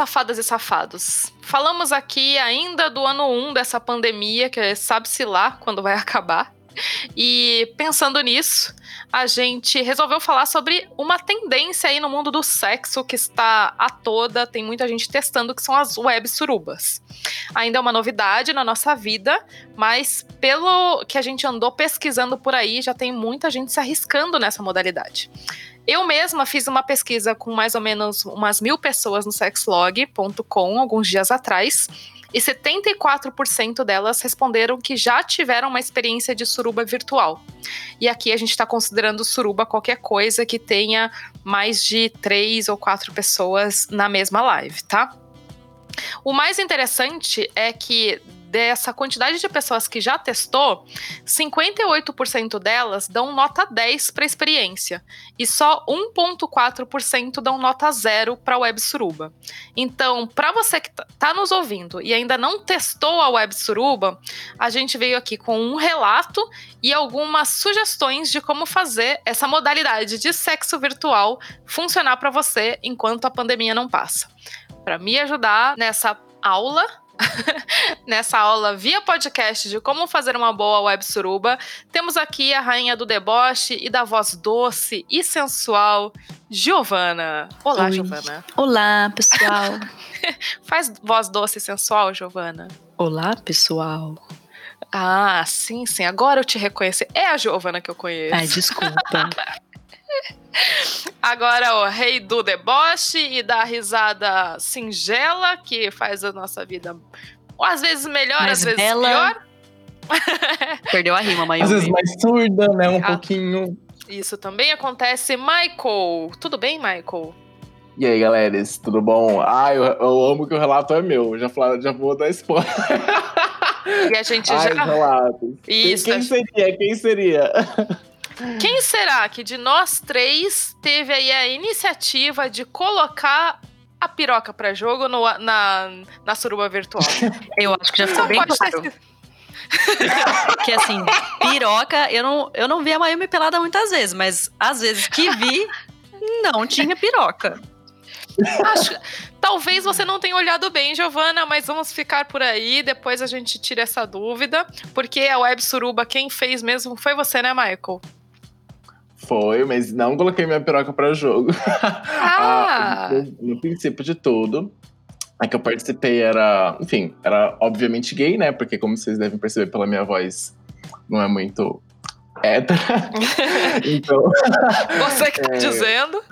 safadas e safados. Falamos aqui ainda do ano 1 dessa pandemia, que sabe-se lá quando vai acabar. E pensando nisso, a gente resolveu falar sobre uma tendência aí no mundo do sexo que está a toda, tem muita gente testando, que são as web surubas. Ainda é uma novidade na nossa vida, mas pelo que a gente andou pesquisando por aí, já tem muita gente se arriscando nessa modalidade. Eu mesma fiz uma pesquisa com mais ou menos umas mil pessoas no sexlog.com alguns dias atrás e 74% delas responderam que já tiveram uma experiência de suruba virtual. E aqui a gente está considerando suruba qualquer coisa que tenha mais de três ou quatro pessoas na mesma live, tá? O mais interessante é que dessa quantidade de pessoas que já testou, 58% delas dão nota 10 para a experiência e só 1,4% dão nota 0 para a Web Suruba. Então, para você que está tá nos ouvindo e ainda não testou a Web Suruba, a gente veio aqui com um relato e algumas sugestões de como fazer essa modalidade de sexo virtual funcionar para você enquanto a pandemia não passa. Para me ajudar nessa aula, nessa aula via podcast de como fazer uma boa web suruba, temos aqui a rainha do deboche e da voz doce e sensual, Giovana. Olá, Oi. Giovana. Olá, pessoal. Faz voz doce e sensual, Giovana. Olá, pessoal. Ah, sim, sim. Agora eu te reconheci. É a Giovana que eu conheço. Ai, desculpa. Agora, o rei do deboche e da risada singela, que faz a nossa vida às vezes melhor, mais às vezes bela. pior. Perdeu a rima, Mayumi. Às vezes mais surda, né? Um ah, pouquinho. Isso também acontece. Michael, tudo bem, Michael? E aí, galera, tudo bom? Ah, eu, eu amo que o relato é meu. Já, já vou dar spoiler. E a gente Ai, já. Relatos. Isso. Quem seria? Quem seria? Quem será que de nós três teve aí a iniciativa de colocar a piroca para jogo no, na, na suruba virtual? Eu acho que já ficou bem claro. Que assim, piroca, eu não, eu não vi a Mayumi pelada muitas vezes, mas às vezes que vi, não tinha piroca. Acho, talvez você não tenha olhado bem, Giovana, mas vamos ficar por aí. Depois a gente tira essa dúvida. Porque a Web Suruba, quem fez mesmo foi você, né, Michael? Foi, mas não coloquei minha piroca para jogo. Ah. ah no, no princípio de tudo, a que eu participei era, enfim, era obviamente gay, né? Porque como vocês devem perceber pela minha voz, não é muito hétero. então. Você que tá é... dizendo?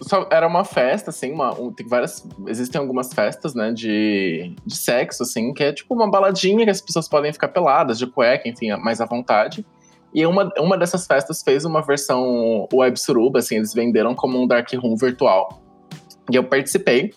Só, era uma festa, assim, uma, um, tem várias. Existem algumas festas, né, de, de sexo, assim, que é tipo uma baladinha que as pessoas podem ficar peladas, de cueca, enfim, mais à vontade. E uma, uma dessas festas fez uma versão web suruba, assim, eles venderam como um dark room virtual. E eu participei.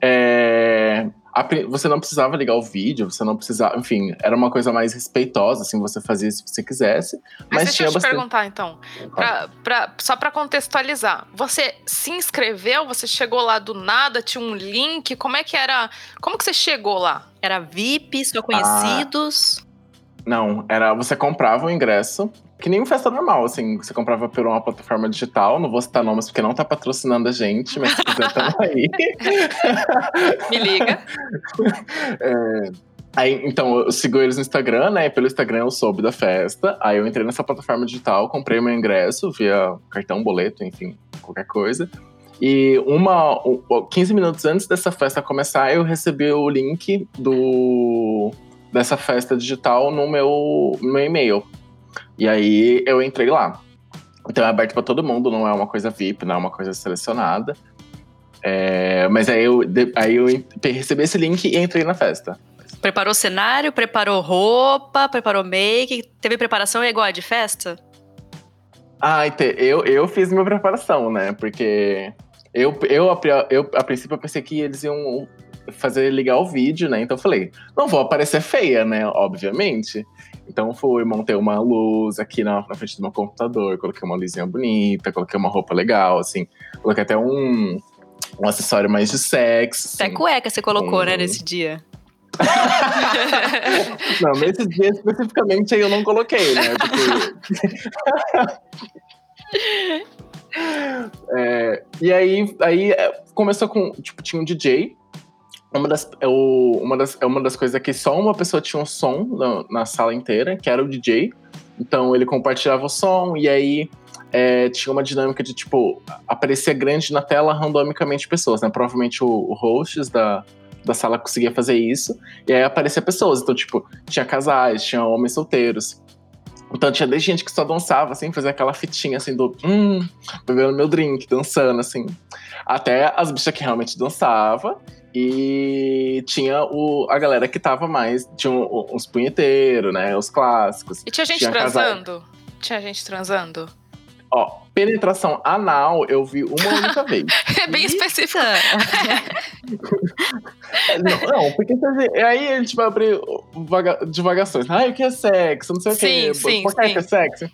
É, a, você não precisava ligar o vídeo, você não precisava, enfim, era uma coisa mais respeitosa, assim, você fazia se você quisesse. Mas, mas deixa tinha eu te bastante... perguntar, então, pra, pra, só para contextualizar, você se inscreveu, você chegou lá do nada, tinha um link, como é que era, como que você chegou lá? Era VIP, só conhecidos? Ah, não, era você comprava o ingresso, que nem uma festa normal, assim, você comprava por uma plataforma digital, não vou citar nomes porque não tá patrocinando a gente, mas se quiser, tamo aí. Me liga. É, aí, então, eu sigo eles no Instagram, né? E pelo Instagram eu soube da festa. Aí eu entrei nessa plataforma digital, comprei meu ingresso via cartão, boleto, enfim, qualquer coisa. E uma, 15 minutos antes dessa festa começar, eu recebi o link do dessa festa digital no meu, no meu e-mail. E aí eu entrei lá. Então é aberto para todo mundo, não é uma coisa VIP, não é uma coisa selecionada. É, mas aí eu, aí eu recebi esse link e entrei na festa. Preparou cenário, preparou roupa, preparou make, teve preparação igual a de festa? Ah, eu, eu fiz minha preparação, né? Porque eu, eu, eu, a princípio eu pensei que eles iam fazer ligar o vídeo, né? Então eu falei, não vou aparecer feia, né? Obviamente. Então fui, montei uma luz aqui na, na, frente do meu computador, coloquei uma luzinha bonita, coloquei uma roupa legal, assim, coloquei até um, um acessório mais de sexo. Até assim, cueca você colocou, um... né, nesse dia. não, nesse dia especificamente aí eu não coloquei, né? Porque... É, e aí, aí é, começou com, tipo, tinha um DJ. Uma das, é uma, das, é uma das coisas é que só uma pessoa tinha um som na, na sala inteira, que era o DJ. Então ele compartilhava o som e aí é, tinha uma dinâmica de, tipo, aparecer grande na tela randomicamente pessoas, né? Provavelmente o, o hosts da, da sala conseguia fazer isso, e aí aparecia pessoas. Então, tipo, tinha casais, tinha homens solteiros. Então tinha desde gente que só dançava, assim, fazia aquela fitinha assim do hum, bebendo meu drink, dançando, assim. Até as bichas que realmente dançava. E tinha o, a galera que tava mais. Tinha uns punheteiros, né? Os clássicos. E tinha gente tinha transando? Casais. Tinha gente transando? Ó, penetração anal eu vi uma única vez. É bem Eita. não, não, porque aí a gente vai abrir vaga, divagações. Ai, o que é sexo? Não sei o que. Sim, Boquete sim. é sexo?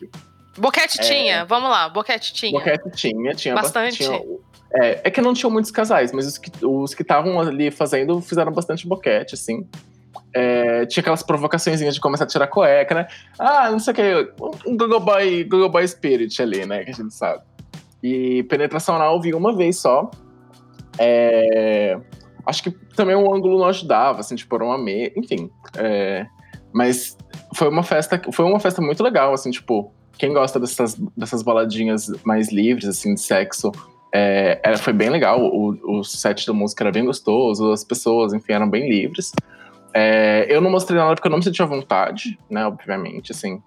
Boquete é... tinha, vamos lá, boquete tinha. Boquete tinha, tinha bastante. Tinha, é, é que não tinham muitos casais, mas os que estavam ali fazendo fizeram bastante boquete, assim. É, tinha aquelas provocações de começar a tirar cueca, né? Ah, não sei o que, um Google Boy, Google Boy Spirit ali, né? Que a gente sabe. E penetração anal vi uma vez só. É, acho que também o ângulo não ajudava, assim, tipo, era uma meia, enfim. É, mas foi uma festa, foi uma festa muito legal, assim, tipo, quem gosta dessas, dessas baladinhas mais livres, assim, de sexo, é, foi bem legal. O, o set da música era bem gostoso, as pessoas, enfim, eram bem livres. É, eu não mostrei nada porque eu não me sentia vontade, né? Obviamente, assim.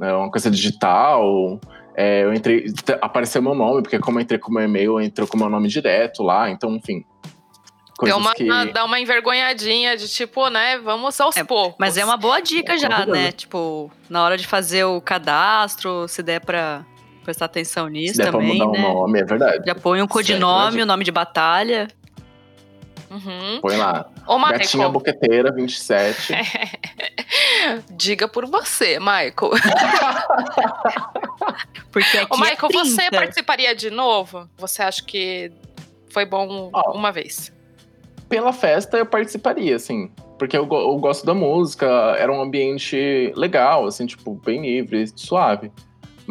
É uma coisa digital. É, eu entrei. Apareceu meu nome, porque como eu entrei com meu e-mail, entrou com meu nome direto lá, então, enfim. Deu uma, que... Dá uma envergonhadinha de tipo, né? Vamos aos é, poucos. Mas é uma boa dica é, já, né? Tipo, na hora de fazer o cadastro, se der pra prestar atenção nisso se der também. Pra mudar né? um nome, é verdade. Já põe um codinome, o um nome de batalha. Uhum. Põe lá. Ô, Michael. Gatinha Boqueteira 27. Diga por você, Michael. Porque aqui Ô, Michael, é você participaria de novo? Você acha que foi bom oh, uma vez? Pela festa eu participaria, assim. Porque eu, eu gosto da música, era um ambiente legal, assim, tipo, bem livre, suave.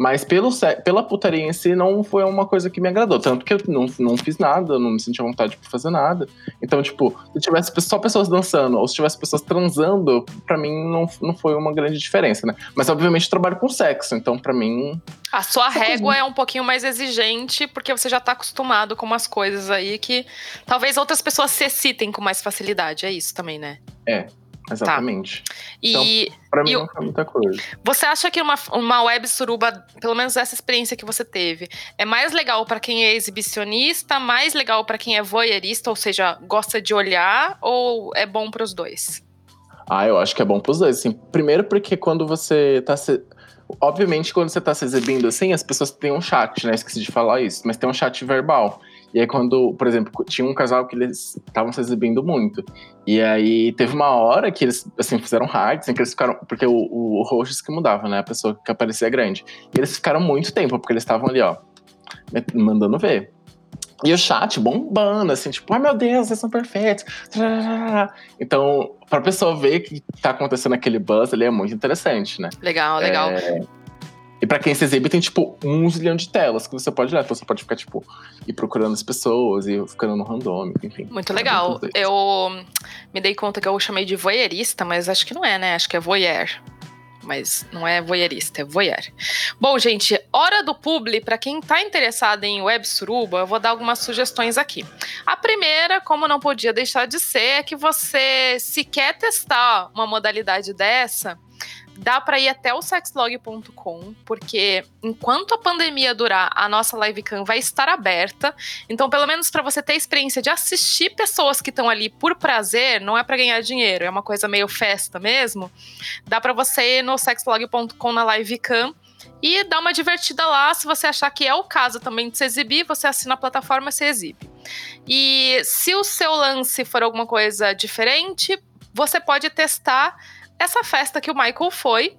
Mas pelo, pela putaria em si, não foi uma coisa que me agradou. Tanto que eu não, não fiz nada, não me senti à vontade de fazer nada. Então, tipo, se tivesse só pessoas dançando ou se tivesse pessoas transando, para mim não, não foi uma grande diferença, né? Mas, obviamente, eu trabalho com sexo, então, para mim. A sua régua é um pouquinho mais exigente, porque você já tá acostumado com umas coisas aí que talvez outras pessoas se excitem com mais facilidade. É isso também, né? É, Exatamente. Tá. E, então, pra mim e, não foi muita coisa. Você acha que uma, uma web suruba, pelo menos essa experiência que você teve, é mais legal para quem é exibicionista, mais legal para quem é voyeurista, ou seja, gosta de olhar, ou é bom para os dois? Ah, eu acho que é bom para os dois. Assim, primeiro porque quando você tá se... Obviamente, quando você tá se exibindo assim, as pessoas têm um chat, né? Esqueci de falar isso, mas tem um chat verbal. E aí, quando, por exemplo, tinha um casal que eles estavam se exibindo muito. E aí, teve uma hora que eles, assim, fizeram hard, assim, que eles ficaram. Porque o, o host que mudava, né? A pessoa que aparecia grande. E eles ficaram muito tempo, porque eles estavam ali, ó, mandando ver. E o chat bombando, assim, tipo, ai meu Deus, vocês são perfeitos. Então, pra pessoa ver que tá acontecendo aquele buzz ali é muito interessante, né? Legal, legal. É... E pra quem se exibe, tem, tipo, um zilhão de telas que você pode olhar. Então você pode ficar, tipo, ir procurando as pessoas e ficando no randômico, enfim. Muito legal. Eu me dei conta que eu chamei de voyeurista, mas acho que não é, né? Acho que é voyeur. Mas não é voyeurista, é voyeur. Bom, gente, hora do publi. Para quem tá interessado em web suruba, eu vou dar algumas sugestões aqui. A primeira, como não podia deixar de ser, é que você, se quer testar uma modalidade dessa, dá para ir até o sexlog.com, porque enquanto a pandemia durar, a nossa livecam vai estar aberta. Então, pelo menos para você ter a experiência de assistir pessoas que estão ali por prazer, não é para ganhar dinheiro, é uma coisa meio festa mesmo. Dá para você ir no sexlog.com na livecam e dar uma divertida lá. Se você achar que é o caso também de se exibir, você assina a plataforma e se exibe. E se o seu lance for alguma coisa diferente, você pode testar essa festa que o Michael foi,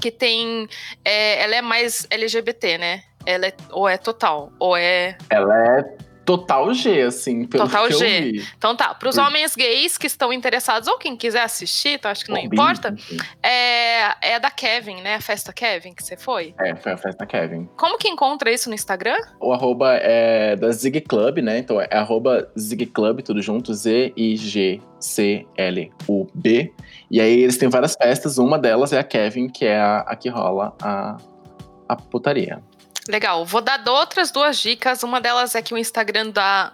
que tem. É, ela é mais LGBT, né? Ela é, ou é total, ou é. Ela é total G, assim, pelo total que G. eu vi. Então tá, para os homens gays que estão interessados, ou quem quiser assistir, então acho que não importa, é, é da Kevin, né? A festa Kevin que você foi? É, foi a festa Kevin. Como que encontra isso no Instagram? O arroba é da Zig Club, né? Então é arroba Zig Club, tudo junto, Z-I-G-C-L-U-B. E aí eles têm várias festas, uma delas é a Kevin, que é a, a que rola a, a putaria. Legal. Vou dar outras duas dicas. Uma delas é que o Instagram da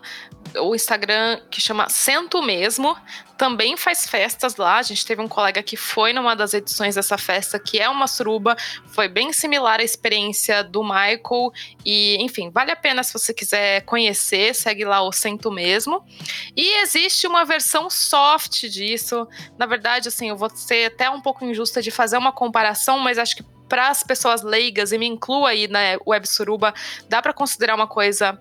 o Instagram que chama Sento Mesmo também faz festas lá. A gente teve um colega que foi numa das edições dessa festa, que é uma suruba. Foi bem similar à experiência do Michael. E, enfim, vale a pena se você quiser conhecer. Segue lá o Sento Mesmo. E existe uma versão soft disso. Na verdade, assim, eu vou ser até um pouco injusta de fazer uma comparação, mas acho que para as pessoas leigas, e me incluo aí na né, Web Suruba, dá para considerar uma coisa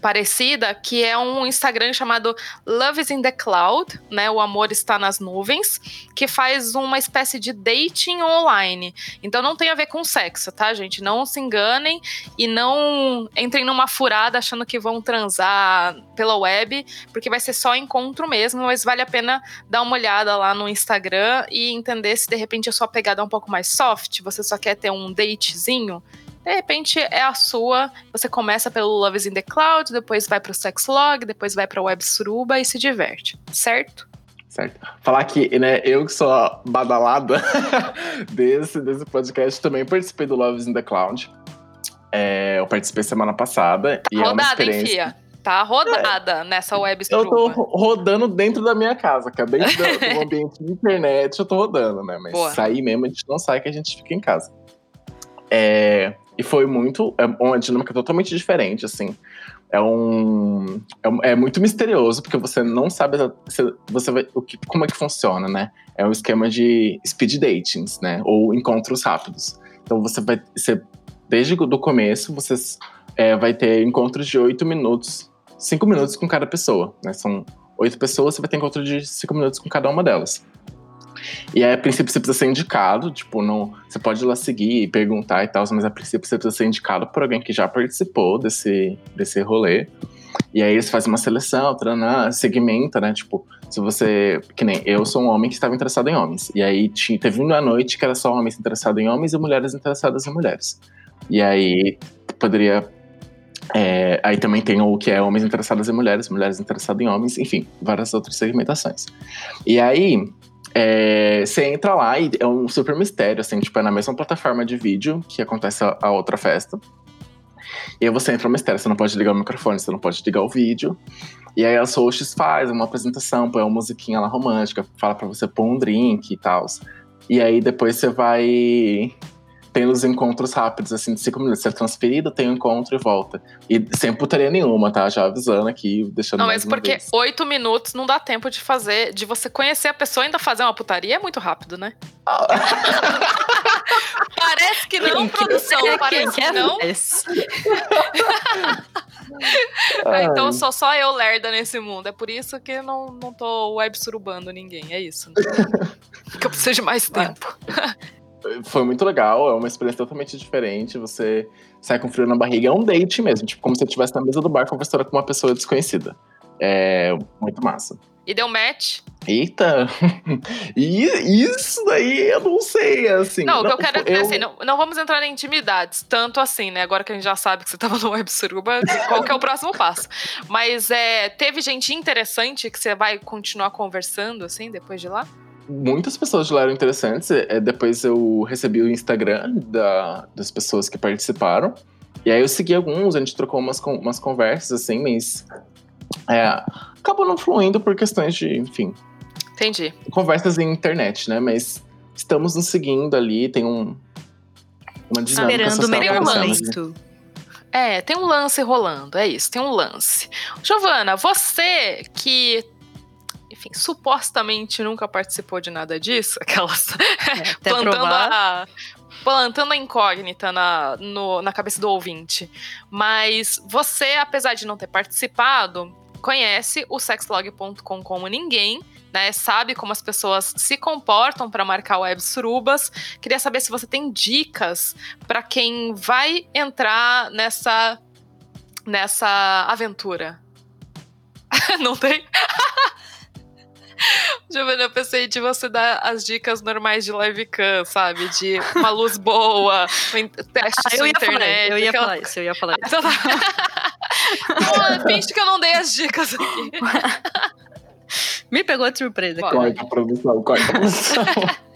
parecida, que é um Instagram chamado Love is in the Cloud, né? O amor está nas nuvens, que faz uma espécie de dating online. Então não tem a ver com sexo, tá, gente? Não se enganem e não entrem numa furada achando que vão transar pela web, porque vai ser só encontro mesmo, mas vale a pena dar uma olhada lá no Instagram e entender se de repente a sua pegada é um pouco mais soft, você só quer ter um datezinho de repente é a sua. Você começa pelo Love is in the Cloud, depois vai pro Sexlog, depois vai pra Web Suruba e se diverte, certo? Certo. Falar que, né, eu que sou badalada desse, desse podcast, também participei do Love is in the Cloud. É, eu participei semana passada. E rodada, é uma experiência... hein, fia? Tá rodada é, nessa web Eu tô rodando dentro da minha casa, que é dentro do, do ambiente de internet, eu tô rodando, né? Mas Boa. sair mesmo, a gente não sai, que a gente fica em casa. É, e foi muito. É uma dinâmica totalmente diferente, assim. É um. É, é muito misterioso, porque você não sabe você vai, o que, como é que funciona, né? É um esquema de speed datings, né? Ou encontros rápidos. Então você vai. Você, desde o começo, você é, vai ter encontros de oito minutos, cinco minutos com cada pessoa, né? São oito pessoas, você vai ter encontro de cinco minutos com cada uma delas. E aí, a princípio, você precisa ser indicado, tipo, não, você pode ir lá seguir e perguntar e tal, mas a princípio você precisa ser indicado por alguém que já participou desse, desse rolê. E aí eles fazem uma seleção, tranã, segmenta, né? Tipo, se você. Que nem eu sou um homem que estava interessado em homens. E aí tinha, teve uma noite que era só homens interessados em homens e mulheres interessadas em mulheres. E aí poderia. É, aí também tem o que é homens interessados em mulheres, mulheres interessadas em homens, enfim, várias outras segmentações. E aí, é, você entra lá e é um super mistério, assim, tipo, é na mesma plataforma de vídeo que acontece a, a outra festa. E aí você entra no mistério, você não pode ligar o microfone, você não pode ligar o vídeo. E aí as hosts fazem uma apresentação, põe uma musiquinha lá romântica, fala para você pôr um drink e tal. E aí depois você vai tem os encontros rápidos, assim, de cinco minutos. Você é transferido, tem um encontro e volta. E sem putaria nenhuma, tá? Já avisando aqui, deixando Não, mas porque oito minutos não dá tempo de fazer, de você conhecer a pessoa e ainda fazer uma putaria é muito rápido, né? parece que não, produção. parece que não. ah, então sou só eu lerda nesse mundo. É por isso que não, não tô web surubando ninguém. É isso. Né? Porque eu preciso de mais tempo foi muito legal, é uma experiência totalmente diferente. Você sai com frio na barriga, é um date mesmo, tipo como se você estivesse na mesa do bar conversando com uma pessoa desconhecida. É muito massa. E deu match? Eita! E isso daí eu não sei, assim. Não, o que eu quero dizer eu... assim, não, não vamos entrar em intimidades, tanto assim, né? Agora que a gente já sabe que você tava no Web Suruba, qual que é o próximo passo? Mas é, teve gente interessante que você vai continuar conversando, assim, depois de lá? Muitas pessoas de lá eram interessantes. É, depois eu recebi o Instagram da, das pessoas que participaram. E aí eu segui alguns, a gente trocou umas, umas conversas, assim, mas. É, acabou não fluindo por questões de, enfim. Entendi. Conversas em internet, né? Mas estamos nos seguindo ali, tem um. Uma dinâmica Esperando o melhor momento. É, tem um lance rolando, é isso, tem um lance. Giovana, você que enfim, supostamente nunca participou de nada disso, aquelas é, plantando a plantando a incógnita na, no, na cabeça do ouvinte. Mas você, apesar de não ter participado, conhece o sexlog.com como ninguém, né? Sabe como as pessoas se comportam para marcar web surubas. Queria saber se você tem dicas para quem vai entrar nessa nessa aventura? Não tem? Giovanna, eu pensei de você dar as dicas normais de live cam, sabe? De uma luz boa, teste ah, eu ia internet. Falar, eu ia aquela... falar isso, eu ia falar isso. Então, finge que eu não dei as dicas aqui. Me pegou de surpresa. Corta a produção, corta a produção.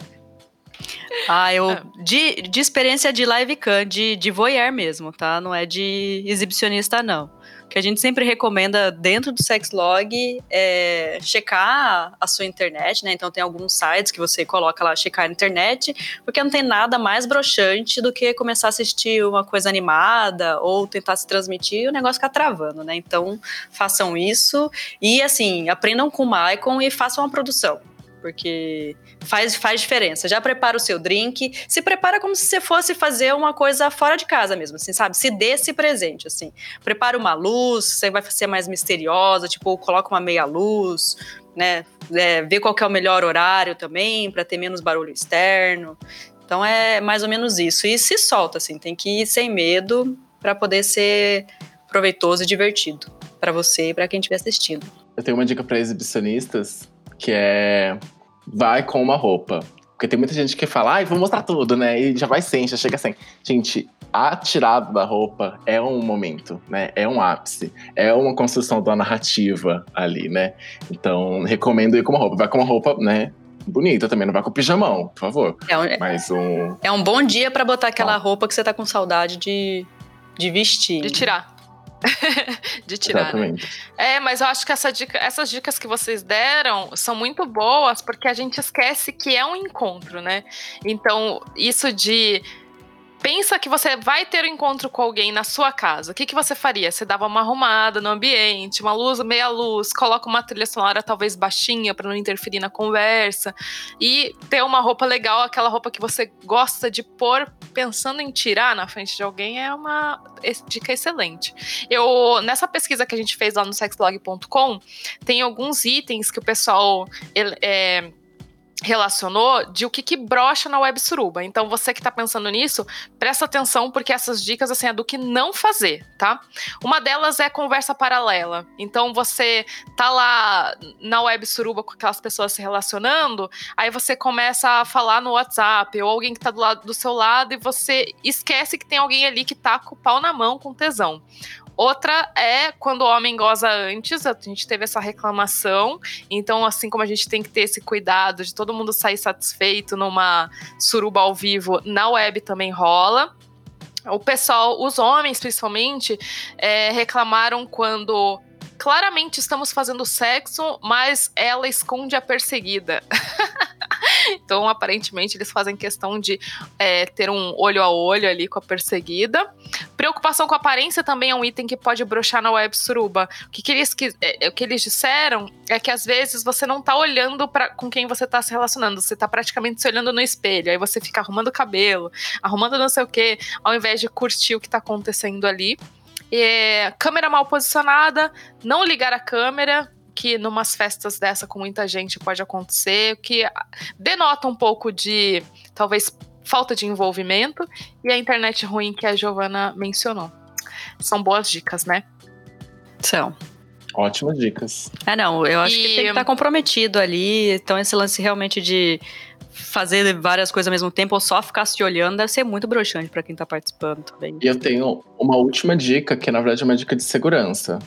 Ah, eu. É. De, de experiência de live cam, de, de voyeur mesmo, tá? Não é de exibicionista, não que a gente sempre recomenda dentro do Sexlog é checar a sua internet, né? Então tem alguns sites que você coloca lá checar a internet, porque não tem nada mais broxante do que começar a assistir uma coisa animada ou tentar se transmitir e o negócio ficar travando, né? Então façam isso e assim, aprendam com o Maicon e façam uma produção porque faz, faz diferença. Já prepara o seu drink, se prepara como se você fosse fazer uma coisa fora de casa mesmo, assim, sabe? Se dê esse presente, assim. Prepara uma luz, você vai ser mais misteriosa, tipo, coloca uma meia luz, né? É, vê qual é o melhor horário também, para ter menos barulho externo. Então é mais ou menos isso. E se solta, assim, tem que ir sem medo para poder ser proveitoso e divertido para você e para quem estiver assistindo. Eu tenho uma dica para exibicionistas que é vai com uma roupa. Porque tem muita gente que fala, ai, vou mostrar tudo, né? E já vai sem, já chega sem. Gente, a tirada da roupa é um momento, né? É um ápice. É uma construção da narrativa ali, né? Então, recomendo ir com uma roupa. Vai com uma roupa, né? Bonita também, não vai com pijamão, por favor. É um, Mas um... é um bom dia para botar aquela ah. roupa que você tá com saudade de, de vestir. De tirar. de tirar. Né? Exatamente. Né? É, mas eu acho que essa dica, essas dicas que vocês deram são muito boas, porque a gente esquece que é um encontro, né? Então, isso de pensa que você vai ter um encontro com alguém na sua casa. O que, que você faria? Você dava uma arrumada no ambiente, uma luz, meia luz, coloca uma trilha sonora talvez baixinha para não interferir na conversa e ter uma roupa legal, aquela roupa que você gosta de pôr pensando em tirar na frente de alguém é uma dica excelente. Eu nessa pesquisa que a gente fez lá no sexlog.com tem alguns itens que o pessoal é, relacionou de o que, que brocha na web suruba. Então, você que está pensando nisso, presta atenção, porque essas dicas assim, é do que não fazer, tá? Uma delas é conversa paralela. Então, você tá lá na web suruba com aquelas pessoas se relacionando, aí você começa a falar no WhatsApp, ou alguém que tá do lado do seu lado, e você esquece que tem alguém ali que tá com o pau na mão com tesão. Outra é quando o homem goza antes, a gente teve essa reclamação. Então, assim como a gente tem que ter esse cuidado de todo mundo sair satisfeito numa suruba ao vivo, na web também rola. O pessoal, os homens principalmente, é, reclamaram quando claramente estamos fazendo sexo, mas ela esconde a perseguida. então, aparentemente, eles fazem questão de é, ter um olho a olho ali com a perseguida. Preocupação com aparência também é um item que pode brochar na web suruba. O que, que eles, é, o que eles disseram é que às vezes você não tá olhando para com quem você tá se relacionando, você tá praticamente se olhando no espelho. Aí você fica arrumando o cabelo, arrumando não sei o que, ao invés de curtir o que tá acontecendo ali. É, câmera mal posicionada, não ligar a câmera, que numas festas dessa com muita gente pode acontecer, que denota um pouco de talvez falta de envolvimento e a internet ruim que a Giovana mencionou. São boas dicas, né? São. Ótimas dicas. É, não, eu acho e... que tem que estar comprometido ali. Então, esse lance realmente de fazer várias coisas ao mesmo tempo ou só ficar se olhando deve ser muito broxante para quem tá participando também. E eu tenho uma última dica, que na verdade é uma dica de segurança,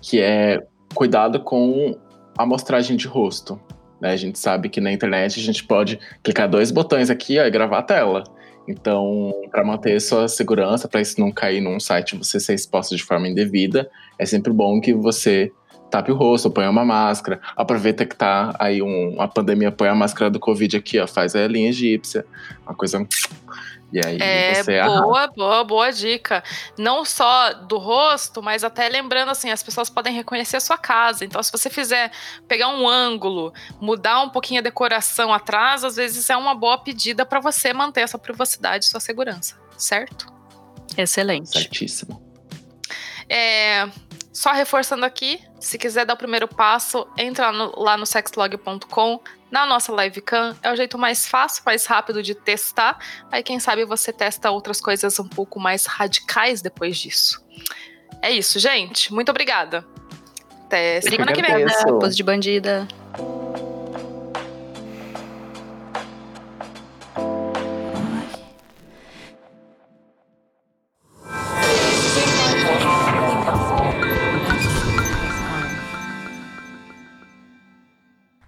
que é cuidado com a amostragem de rosto. Né? A gente sabe que na internet a gente pode clicar dois botões aqui ó, e gravar a tela. Então, para manter sua segurança, para isso não cair num site você ser exposto de forma indevida, é sempre bom que você tape o rosto, põe uma máscara. Aproveita que tá aí um, pandemia, põe a máscara do Covid aqui, ó, faz a linha egípcia, uma coisa e aí é, você boa, boa, boa dica. Não só do rosto, mas até lembrando assim, as pessoas podem reconhecer a sua casa. Então, se você fizer pegar um ângulo, mudar um pouquinho a decoração atrás, às vezes é uma boa pedida para você manter essa privacidade e sua segurança, certo? Excelente. Certíssimo. É, só reforçando aqui, se quiser dar o primeiro passo, entra no, lá no sexlog.com, na nossa livecam. É o jeito mais fácil, mais rápido de testar. Aí, quem sabe, você testa outras coisas um pouco mais radicais depois disso. É isso, gente. Muito obrigada. Até semana que vem. Pose de bandida.